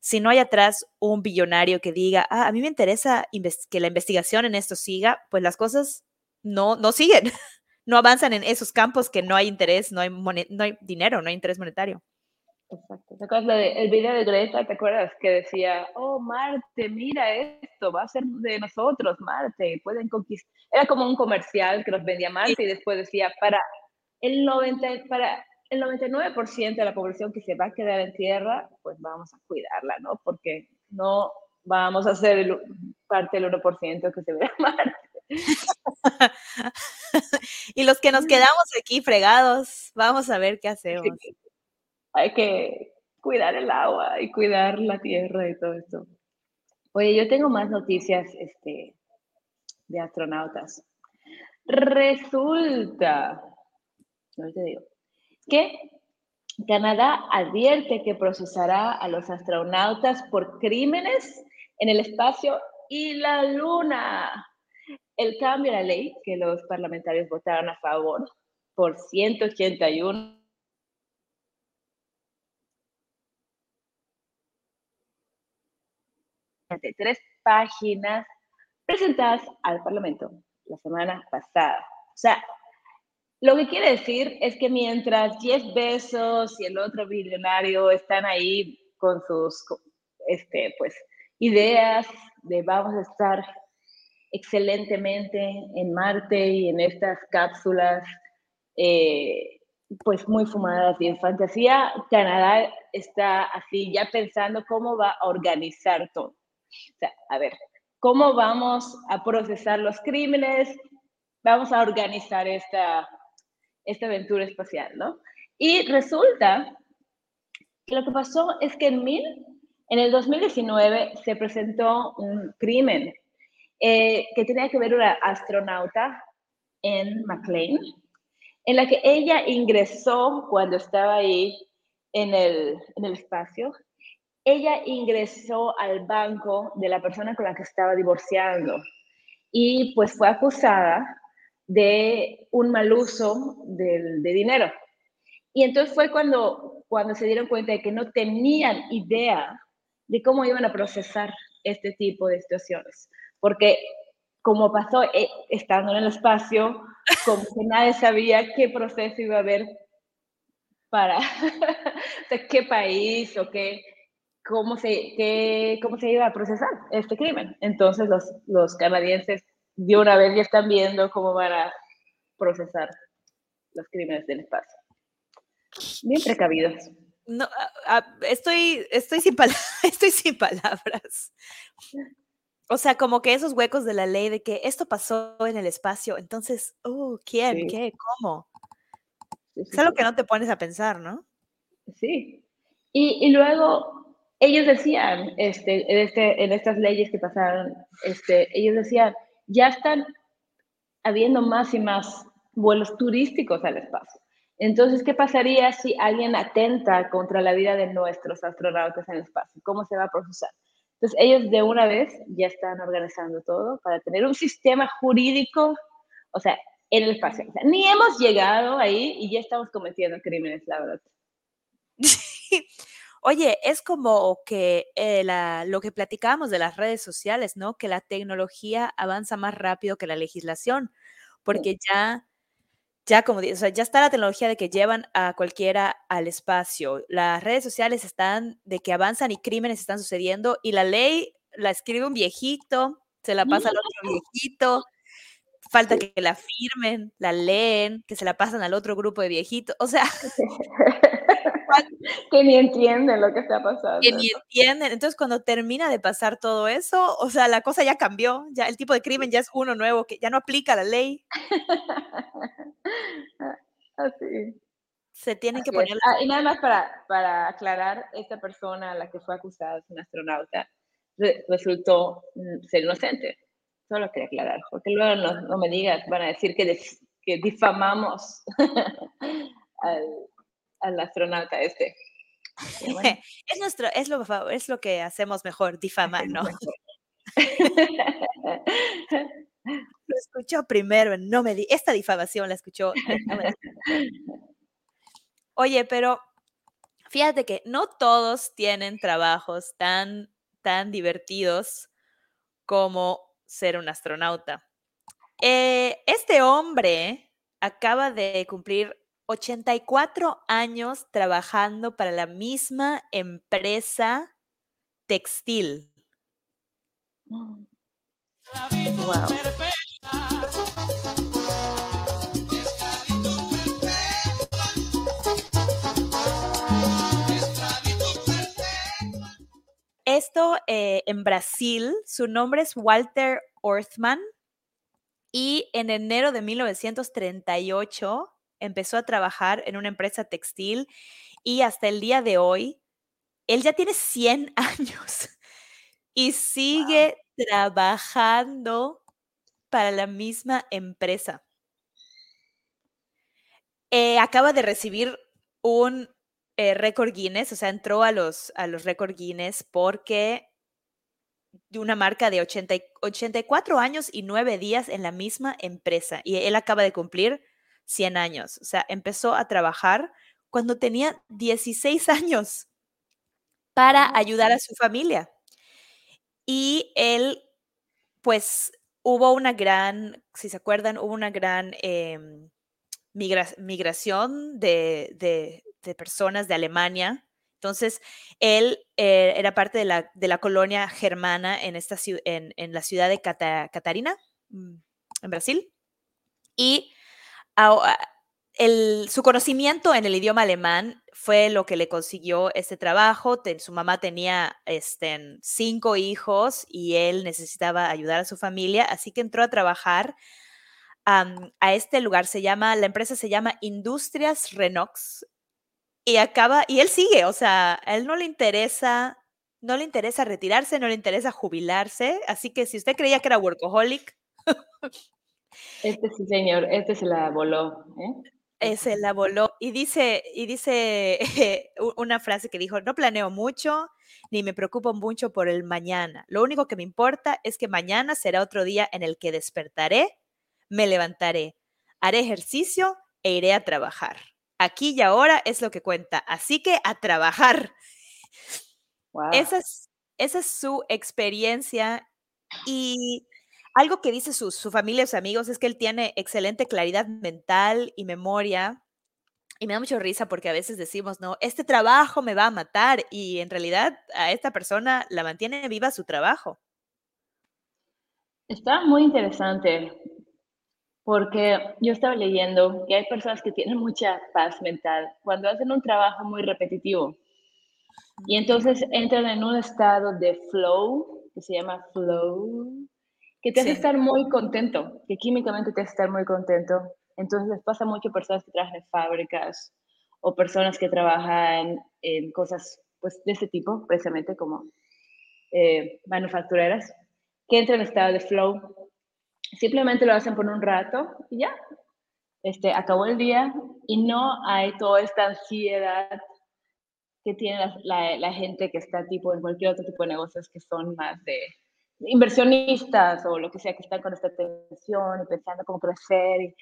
si no hay atrás un billonario que diga, ah, a mí me interesa que la investigación en esto siga, pues las cosas no, no siguen, [LAUGHS] no avanzan en esos campos que no hay interés, no hay, no hay dinero, no hay interés monetario. Exacto. ¿Te acuerdas del video de Greta? ¿Te acuerdas que decía, oh, Marte, mira esto, va a ser de nosotros, Marte, pueden conquistar? Era como un comercial que nos vendía Marte y después decía, para el, 90, para el 99% de la población que se va a quedar en tierra, pues vamos a cuidarla, ¿no? Porque no vamos a ser parte del 1% que se ve a Marte. [LAUGHS] y los que nos quedamos aquí fregados, vamos a ver qué hacemos. Hay que cuidar el agua y cuidar la tierra y todo esto. Oye, yo tengo más noticias este, de astronautas. Resulta, no te digo, que Canadá advierte que procesará a los astronautas por crímenes en el espacio y la luna el cambio a la ley que los parlamentarios votaron a favor por 181 tres páginas presentadas al Parlamento la semana pasada. O sea, lo que quiere decir es que mientras Jeff Bezos y el otro billonario están ahí con sus este, pues, ideas de vamos a estar excelentemente en Marte y en estas cápsulas, eh, pues muy fumadas y en fantasía, Canadá está así ya pensando cómo va a organizar todo. O sea, a ver, ¿cómo vamos a procesar los crímenes? Vamos a organizar esta, esta aventura espacial, ¿no? Y resulta que lo que pasó es que en, mil, en el 2019 se presentó un crimen eh, que tenía que ver una astronauta en McLean, en la que ella ingresó cuando estaba ahí en el, en el espacio, ella ingresó al banco de la persona con la que estaba divorciando y pues fue acusada de un mal uso de, dinero. Y entonces fue cuando, cuando se dieron cuenta de que no tenían idea de cómo iban a procesar este tipo de situaciones. Porque como pasó eh, estando en el espacio, como que nadie sabía qué proceso iba a haber para [LAUGHS] qué país o qué, cómo, se, qué, cómo se iba a procesar este crimen. Entonces los, los canadienses de una vez ya están viendo cómo van a procesar los crímenes del espacio. Bien precavidos. No, estoy, estoy, sin [LAUGHS] estoy sin palabras. O sea, como que esos huecos de la ley de que esto pasó en el espacio, entonces, oh, ¿quién? ¿Qué? ¿Cómo? es algo que no te pones a pensar, ¿no? Sí. Y, y luego ellos decían, este, en, este, en estas leyes que pasaron, este, ellos decían, ya están habiendo más y más vuelos turísticos al espacio. Entonces, ¿qué pasaría si alguien atenta contra la vida de nuestros astronautas en el espacio? ¿Cómo se va a procesar? Entonces, ellos de una vez ya están organizando todo para tener un sistema jurídico, o sea, en el espacio. O sea, ni hemos llegado ahí y ya estamos cometiendo crímenes, la verdad. [LAUGHS] Oye, es como que eh, lo que platicábamos de las redes sociales, ¿no? Que la tecnología avanza más rápido que la legislación, porque ya ya como o sea, ya está la tecnología de que llevan a cualquiera al espacio. Las redes sociales están de que avanzan y crímenes están sucediendo y la ley la escribe un viejito, se la pasa al otro viejito, falta que la firmen, la leen, que se la pasan al otro grupo de viejitos. O sea, [LAUGHS] [LAUGHS] que ni entienden lo que está pasando. Que ni entienden. Entonces, cuando termina de pasar todo eso, o sea, la cosa ya cambió, ya el tipo de crimen ya es uno nuevo, que ya no aplica la ley. [LAUGHS] Así. Se tienen que poner. Ah, y nada más para, para aclarar, esta persona a la que fue acusada es un astronauta, resultó mm, ser inocente. Solo quería aclarar, porque luego no, no me digas, van a decir que, que difamamos [LAUGHS] al, al astronauta este. [LAUGHS] es nuestro, es lo, es lo que hacemos mejor, difamar, ¿no? [LAUGHS] lo escuchó primero, no me di, esta difamación la escuchó. Oye, pero fíjate que no todos tienen trabajos tan, tan divertidos como ser un astronauta. Eh, este hombre acaba de cumplir 84 años trabajando para la misma empresa textil. Esto eh, en Brasil, su nombre es Walter Orthman y en enero de 1938 empezó a trabajar en una empresa textil y hasta el día de hoy, él ya tiene 100 [LAUGHS] años y sigue trabajando para la misma empresa. Eh, acaba de recibir un eh, récord Guinness, o sea, entró a los, a los récord Guinness porque de una marca de 80, 84 años y 9 días en la misma empresa. Y él acaba de cumplir 100 años. O sea, empezó a trabajar cuando tenía 16 años para ayudar a su familia. Y él, pues, hubo una gran, si se acuerdan, hubo una gran em, migración de, personas de Alemania. Entonces, él eh, era parte de la, de la, colonia germana en, esta, en, en la ciudad de Catarina, mm, en Brasil. Y su conocimiento en el idioma alemán fue lo que le consiguió este trabajo. su mamá tenía este, cinco hijos y él necesitaba ayudar a su familia, así que entró a trabajar a este lugar. Se llama, la empresa se llama Industrias Renox y acaba, y él sigue, o sea, a él no le interesa, no le interesa retirarse, no le interesa jubilarse, así que si usted creía que era workaholic, [LAUGHS] Este sí, señor, este se la voló. ¿eh? Eh, se la voló y dice, y dice [LAUGHS] una frase que dijo, no planeo mucho ni me preocupo mucho por el mañana. Lo único que me importa es que mañana será otro día en el que despertaré, me levantaré, haré ejercicio e iré a trabajar. Aquí y ahora es lo que cuenta. Así que a trabajar. Esa, es, esa es su experiencia y algo que dice su, su familia y sus amigos es que él tiene excelente claridad mental y memoria. Y me da mucha risa porque a veces decimos, no, este trabajo me va a matar y en realidad a esta persona la mantiene viva su trabajo. Está muy interesante porque yo estaba leyendo que hay personas que tienen mucha paz mental cuando hacen un trabajo muy repetitivo y entonces entran en un estado de flow, que se llama flow, que te hace estar muy contento, que químicamente te hace estar muy contento. Entonces les pasa mucho a personas que trabajan en fábricas o personas que trabajan en cosas pues, de este tipo, precisamente como eh, manufactureras, que entran en estado de flow. Simplemente lo hacen por un rato y ya, este, acabó el día y no hay toda esta ansiedad que tiene la, la, gente que está tipo en cualquier otro tipo de negocios que son más de inversionistas o lo que sea que están con esta tensión y pensando cómo crecer.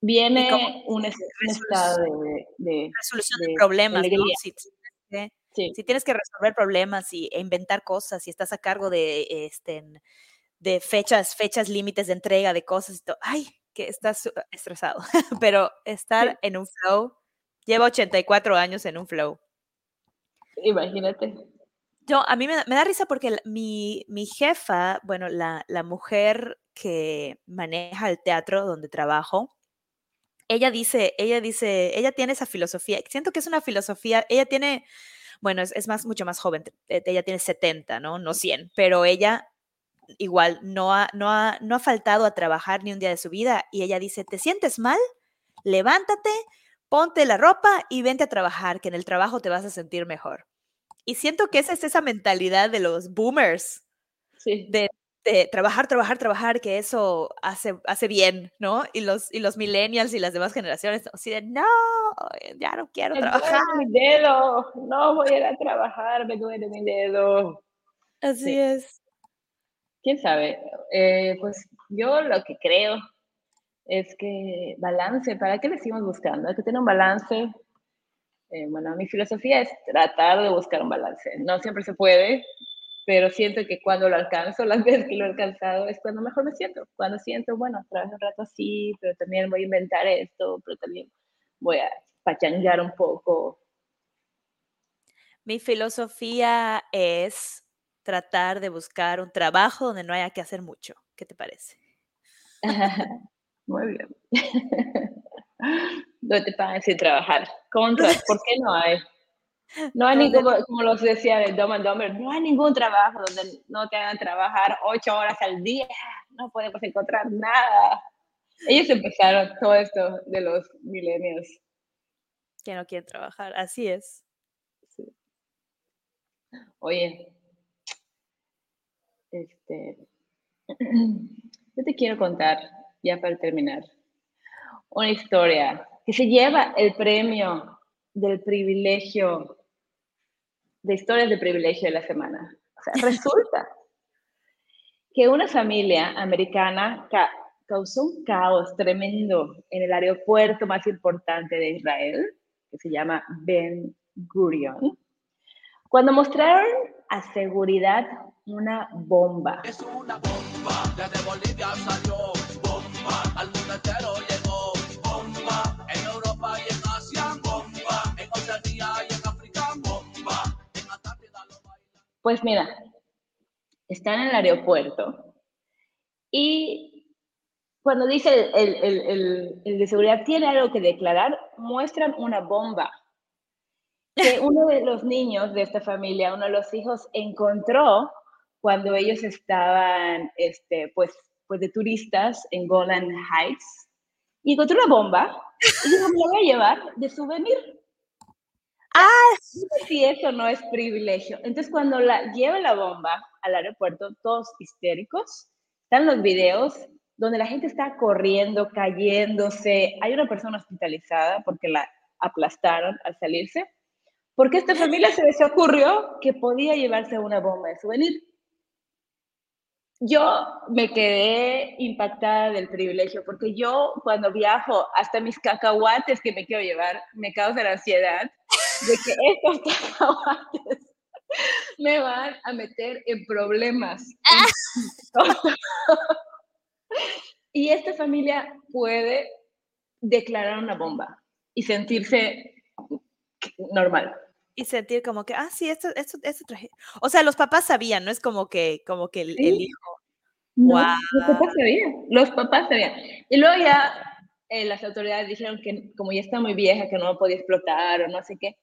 viene un, estado de, resolución de, problemas. Si, tienes que resolver problemas y, e inventar cosas y estás a cargo de, este, de fechas, fechas límites de entrega de cosas y todo, ay, que estás estresado. [LAUGHS] Pero estar en un flow, lleva 84 años en un flow. Imagínate. Yo, a mí me, da risa porque mi, jefa, bueno, la, mujer que maneja el teatro donde trabajo, ella dice, ella dice, ella tiene esa filosofía, siento que es una filosofía, ella tiene, bueno, es, más, mucho más joven, e, ella tiene 70, ¿no? No 100, pero ella igual no ha, no, ha, no ha faltado a trabajar ni un día de su vida y ella dice, ¿te sientes mal? Levántate, ponte la ropa y vente a trabajar, que en el trabajo te vas a sentir mejor. Y siento que esa es esa mentalidad de los boomers. De, trabajar, trabajar, trabajar, que eso hace, hace bien, ¿no? Y los, y los millennials y las demás generaciones, así de, no, ya no quiero me trabajar. Duele mi dedo, no voy a ir a trabajar, me duele mi dedo. Así es. ¿Quién sabe? Eh, pues yo lo que creo es que balance, ¿para qué le seguimos buscando? Hay que tener un balance eh, bueno, mi filosofía es tratar de buscar un balance. No siempre se puede, pero siento que cuando lo alcanzo, [LAUGHS] las veces que lo he alcanzado, es cuando mejor me siento. Cuando siento, bueno, trabajo un rato así, pero también voy a inventar esto, pero también voy a pachangar un poco. Mi filosofía es tratar de buscar un trabajo donde no haya que hacer mucho. ¿Qué te parece? [LAUGHS] Muy bien. [LAUGHS] donde te pagan sin trabajar. Contra, [LAUGHS] ¿por qué no hay? No hay ningún, como los decía el Dumb and Dumber, no hay ningún trabajo donde no te hagan trabajar ocho horas al día, no podemos encontrar nada. Ellos empezaron todo esto de los milenios. Que no quieren trabajar, así es. Oye, este, [CLEARS THROAT] yo te quiero contar, ya para terminar, una historia que se lleva el premio del privilegio, de historias de privilegio de la semana. O sea, resulta [LAUGHS] que una familia americana causó un caos tremendo en el aeropuerto más importante de Israel, que se llama Ben Gurion, cuando mostraron a seguridad una bomba. Es una bomba, desde Bolivia salió Pues mira, están en el aeropuerto y cuando dice el, de seguridad tiene algo que declarar, muestran una bomba que [LAUGHS] uno de los niños de esta familia, uno de los hijos, encontró cuando ellos estaban, este, pues, pues de turistas en Golan Heights. Y encontró una bomba y dijo, me la voy a llevar de souvenir. Ah, si eso no es privilegio. Entonces, cuando la lleva la bomba al aeropuerto, todos histéricos, están los videos donde la gente está corriendo, cayéndose. Hay una persona hospitalizada porque la aplastaron al salirse, porque esta familia se les ocurrió que podía llevarse una bomba de souvenir. Yo me quedé impactada del privilegio, porque yo cuando viajo, hasta mis cacahuates que me quiero llevar, me causa la ansiedad de que estos [LAUGHS] cacahuates me van a meter en problemas. [LAUGHS] y esta familia puede declarar una bomba y sentirse normal. Y sentir como que, ah, sí, esto, esto, esto traje. O sea, los papás sabían, no es como que, como que el, hijo. wow. Los papás sabían, los papás sabían. Y luego ya eh, las autoridades dijeron que como ya está muy vieja, que no podía explotar o no sé qué.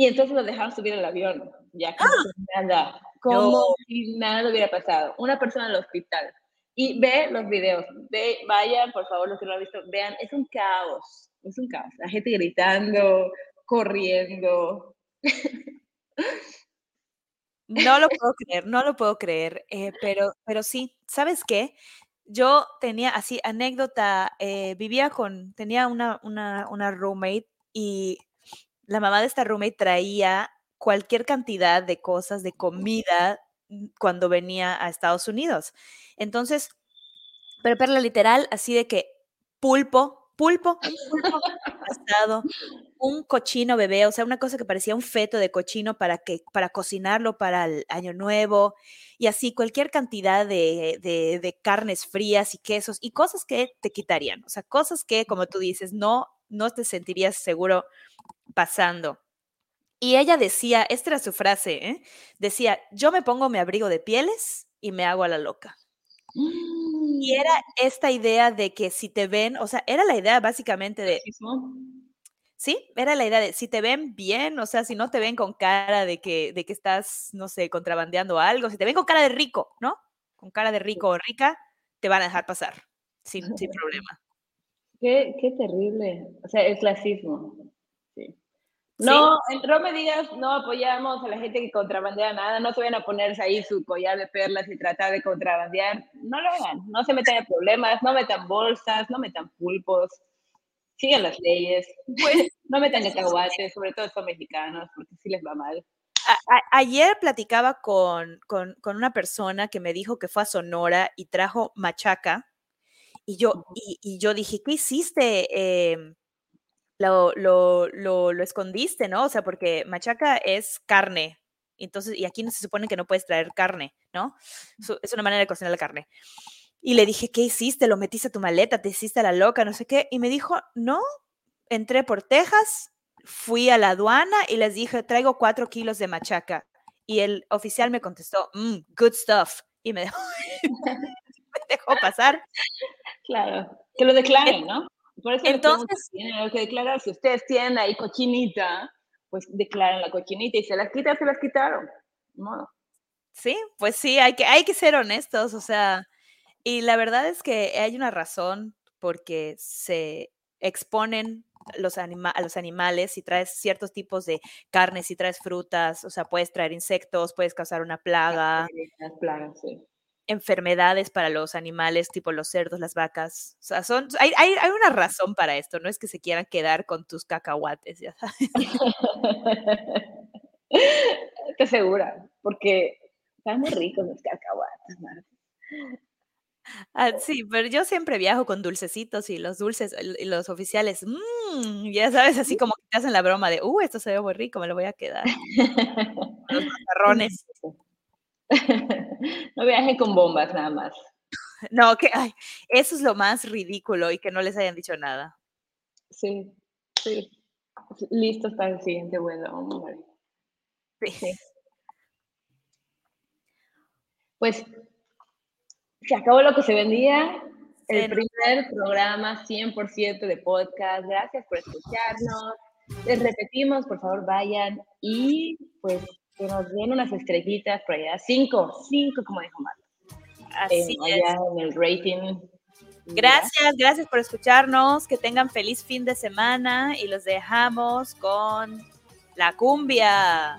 Y entonces lo dejaron subir al avión, ya como ¡Ah! nada, como si nada hubiera pasado. Una persona en el hospital. Y ve los videos, ve, vayan, por favor, los que no lo han visto, vean, es un caos, es un caos. La gente gritando, corriendo. No lo puedo creer, no lo puedo creer, eh, pero, pero sí, ¿sabes qué? Yo tenía así anécdota, eh, vivía con, tenía una, una, una roommate y la mamá de esta roommate traía cualquier cantidad de cosas, de comida, mm, cuando venía a Estados Unidos. Entonces, pero perla literal, así de que pulpo, pulpo, un pulpo asado, un cochino bebé, o sea, una cosa que parecía un feto de cochino para que, para cocinarlo para el año nuevo, y así cualquier cantidad de, de, de carnes frías y quesos y cosas que te quitarían, o sea, cosas que, como tú dices, no, no te sentirías seguro pasando. Y ella decía, esta era su frase, ¿eh? decía, yo me pongo mi abrigo de pieles y me hago a la loca. Y era mm. esta idea de que si te ven, o sea, era la idea básicamente de... Sí, era la idea de si te ven bien, o sea, si no te ven con cara de que, de que estás, no sé, contrabandeando algo, si te ven con cara de rico, ¿no? Con cara de rico o rica, te van a dejar pasar sin, sin [LAUGHS] problema. Qué, qué terrible. O sea, es clasismo. No, no me digas, no apoyamos a la gente que contrabandea nada, no se van a ponerse ahí su collar de perlas y tratar de contrabandear. No lo hagan, no se metan en problemas, no metan bolsas, no metan pulpos, sigan las leyes, pues, [LAUGHS] no metan cacahuates, sobre todo estos mexicanos, porque sí les va mal. ayer platicaba con, con, con, una persona que me dijo que fue a Sonora y trajo machaca. Y yo, y, y yo dije, ¿qué hiciste? Eh, lo, lo, lo, lo, escondiste, ¿no? O sea, porque machaca es carne. Entonces, y aquí no se supone que no puedes traer carne, ¿no? Es una manera de cocinar la carne. Y le dije, ¿qué hiciste? ¿Lo metiste a tu maleta? ¿Te hiciste a la loca? No sé qué. Y me dijo, no, entré por Texas, fui a la aduana y les dije, traigo cuatro kilos de machaca. Y el oficial me contestó, mm, good stuff. Y me dejó, [LAUGHS] dejó pasar. [LAUGHS] Claro, que lo declaren, ¿no? Por eso Entonces, tienen que declarar. Si ustedes tienen ahí cochinita, pues declaran la cochinita y se las quitan, se las quitaron. Sí, pues sí, hay que, hay que ser honestos, o sea, y la verdad es que hay una razón porque se exponen los a los animales, si traes ciertos tipos de carnes, si traes frutas, o sea, puedes traer insectos, puedes causar una plaga. Las plagas, sí enfermedades para los animales, tipo los cerdos, las vacas. O sea, son, hay, hay, hay, una razón para esto, no es que se quieran quedar con tus cacahuates, ya sabes. [LAUGHS] Estoy segura, porque están muy ricos los cacahuates. Ah, sí, pero yo siempre viajo con dulcecitos y los dulces, y los oficiales, mmm, ya sabes, así como que te hacen la broma de, uh, esto se ve muy rico, me lo voy a quedar. [LAUGHS] los macarrones. [LAUGHS] no viajen con bombas nada más. No, que ay, eso es lo más ridículo y que no les hayan dicho nada. Sí, sí. Listos para el siguiente vuelo. Sí. Pues se acabó lo que se vendía. El primer programa 100% de podcast. Gracias por escucharnos. Les repetimos, por favor, vayan y pues que nos den unas estrellitas por allá. Cinco, cinco, como dijo Marta. Así es. Allá en el rating. Gracias, gracias por escucharnos. Que tengan feliz fin de semana y los dejamos con la cumbia.